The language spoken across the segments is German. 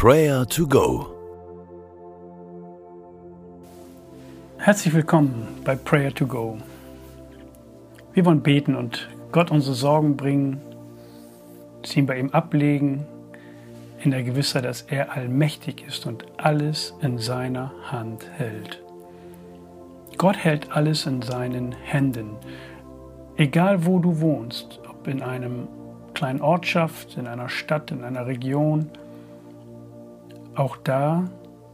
Prayer to Go. Herzlich willkommen bei Prayer to Go. Wir wollen beten und Gott unsere Sorgen bringen, sie bei ihm ablegen, in der Gewissheit, dass er allmächtig ist und alles in seiner Hand hält. Gott hält alles in seinen Händen. Egal wo du wohnst, ob in einem kleinen Ortschaft, in einer Stadt, in einer Region, auch da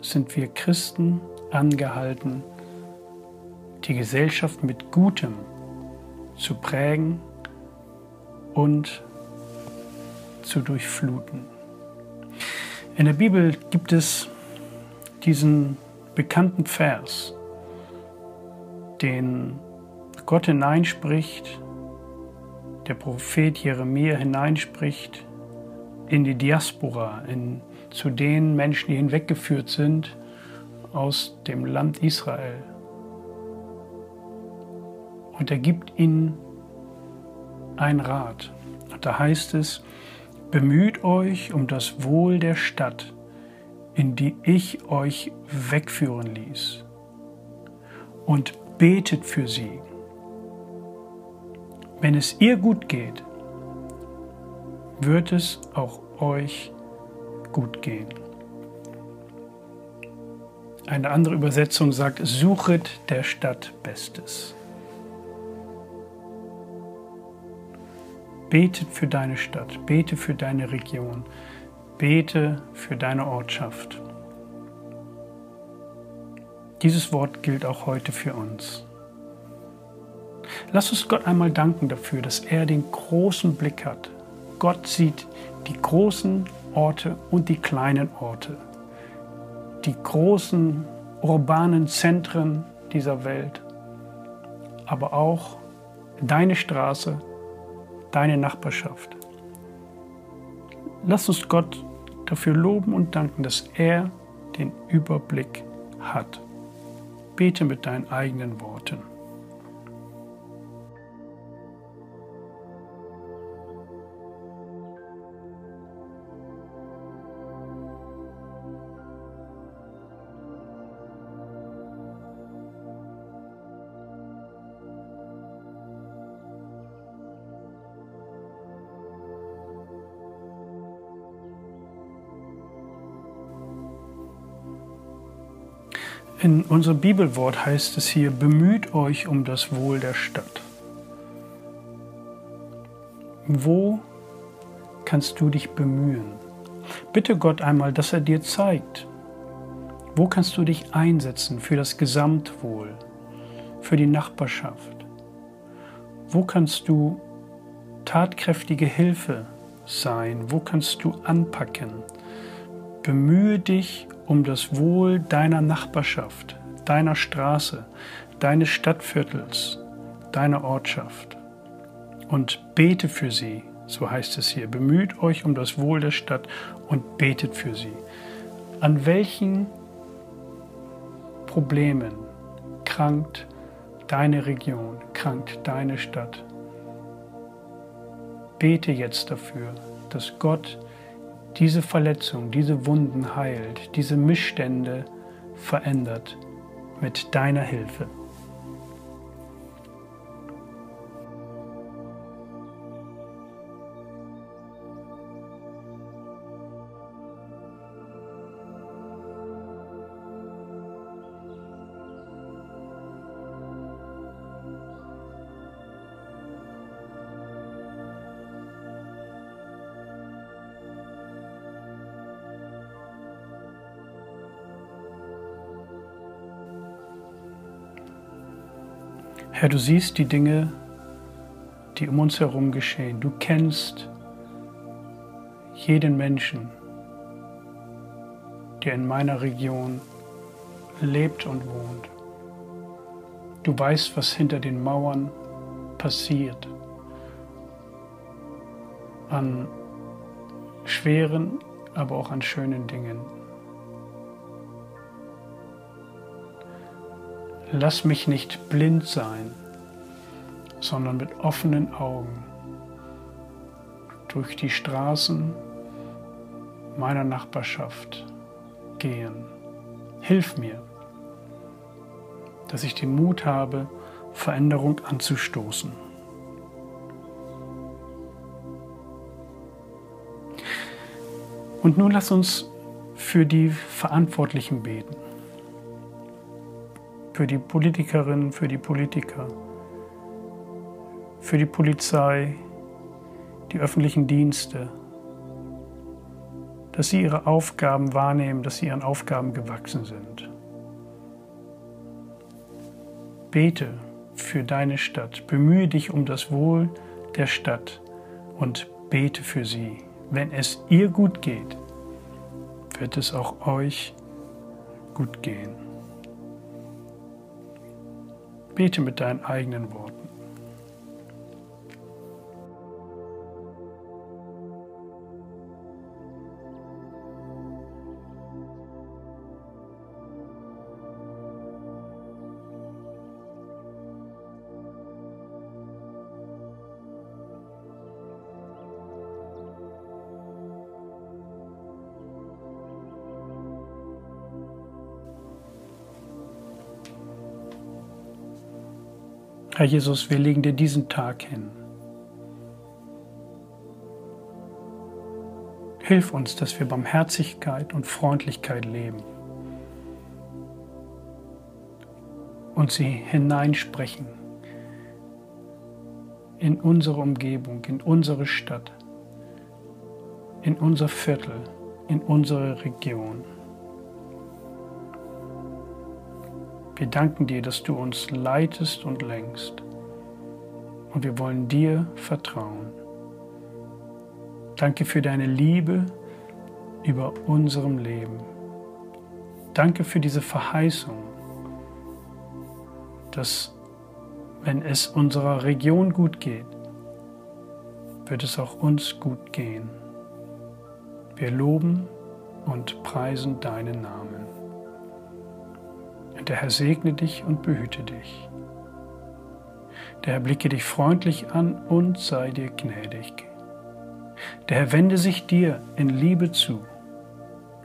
sind wir Christen angehalten, die Gesellschaft mit Gutem zu prägen und zu durchfluten. In der Bibel gibt es diesen bekannten Vers, den Gott hineinspricht, der Prophet Jeremia hineinspricht in die Diaspora, in, zu den Menschen, die hinweggeführt sind aus dem Land Israel. Und er gibt ihnen einen Rat. Und da heißt es, bemüht euch um das Wohl der Stadt, in die ich euch wegführen ließ. Und betet für sie. Wenn es ihr gut geht, wird es auch euch gut gehen. Eine andere Übersetzung sagt, suchet der Stadt Bestes. Bete für deine Stadt, bete für deine Region, bete für deine Ortschaft. Dieses Wort gilt auch heute für uns. Lass uns Gott einmal danken dafür, dass er den großen Blick hat. Gott sieht die großen Orte und die kleinen Orte, die großen urbanen Zentren dieser Welt, aber auch deine Straße, deine Nachbarschaft. Lass uns Gott dafür loben und danken, dass er den Überblick hat. Bete mit deinen eigenen Worten. In unserem Bibelwort heißt es hier, bemüht euch um das Wohl der Stadt. Wo kannst du dich bemühen? Bitte Gott einmal, dass er dir zeigt, wo kannst du dich einsetzen für das Gesamtwohl, für die Nachbarschaft? Wo kannst du tatkräftige Hilfe sein? Wo kannst du anpacken? Bemühe dich um das Wohl deiner Nachbarschaft, deiner Straße, deines Stadtviertels, deiner Ortschaft. Und bete für sie, so heißt es hier. Bemüht euch um das Wohl der Stadt und betet für sie. An welchen Problemen krankt deine Region, krankt deine Stadt? Bete jetzt dafür, dass Gott diese Verletzung, diese Wunden heilt, diese Missstände verändert mit deiner Hilfe. Herr, du siehst die Dinge, die um uns herum geschehen. Du kennst jeden Menschen, der in meiner Region lebt und wohnt. Du weißt, was hinter den Mauern passiert. An schweren, aber auch an schönen Dingen. Lass mich nicht blind sein, sondern mit offenen Augen durch die Straßen meiner Nachbarschaft gehen. Hilf mir, dass ich den Mut habe, Veränderung anzustoßen. Und nun lass uns für die Verantwortlichen beten. Für die Politikerinnen, für die Politiker, für die Polizei, die öffentlichen Dienste, dass sie ihre Aufgaben wahrnehmen, dass sie ihren Aufgaben gewachsen sind. Bete für deine Stadt, bemühe dich um das Wohl der Stadt und bete für sie. Wenn es ihr gut geht, wird es auch euch gut gehen. Bete mit deinen eigenen Worten. Herr Jesus, wir legen dir diesen Tag hin. Hilf uns, dass wir Barmherzigkeit und Freundlichkeit leben und sie hineinsprechen in unsere Umgebung, in unsere Stadt, in unser Viertel, in unsere Region. Wir danken dir, dass du uns leitest und lenkst. Und wir wollen dir vertrauen. Danke für deine Liebe über unserem Leben. Danke für diese Verheißung, dass wenn es unserer Region gut geht, wird es auch uns gut gehen. Wir loben und preisen deinen Namen. Der Herr segne dich und behüte dich. Der Herr blicke dich freundlich an und sei dir gnädig. Der Herr wende sich dir in Liebe zu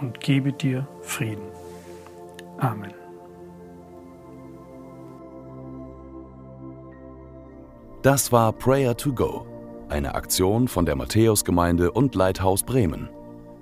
und gebe dir Frieden. Amen. Das war Prayer to Go, eine Aktion von der Matthäusgemeinde und Leithaus Bremen.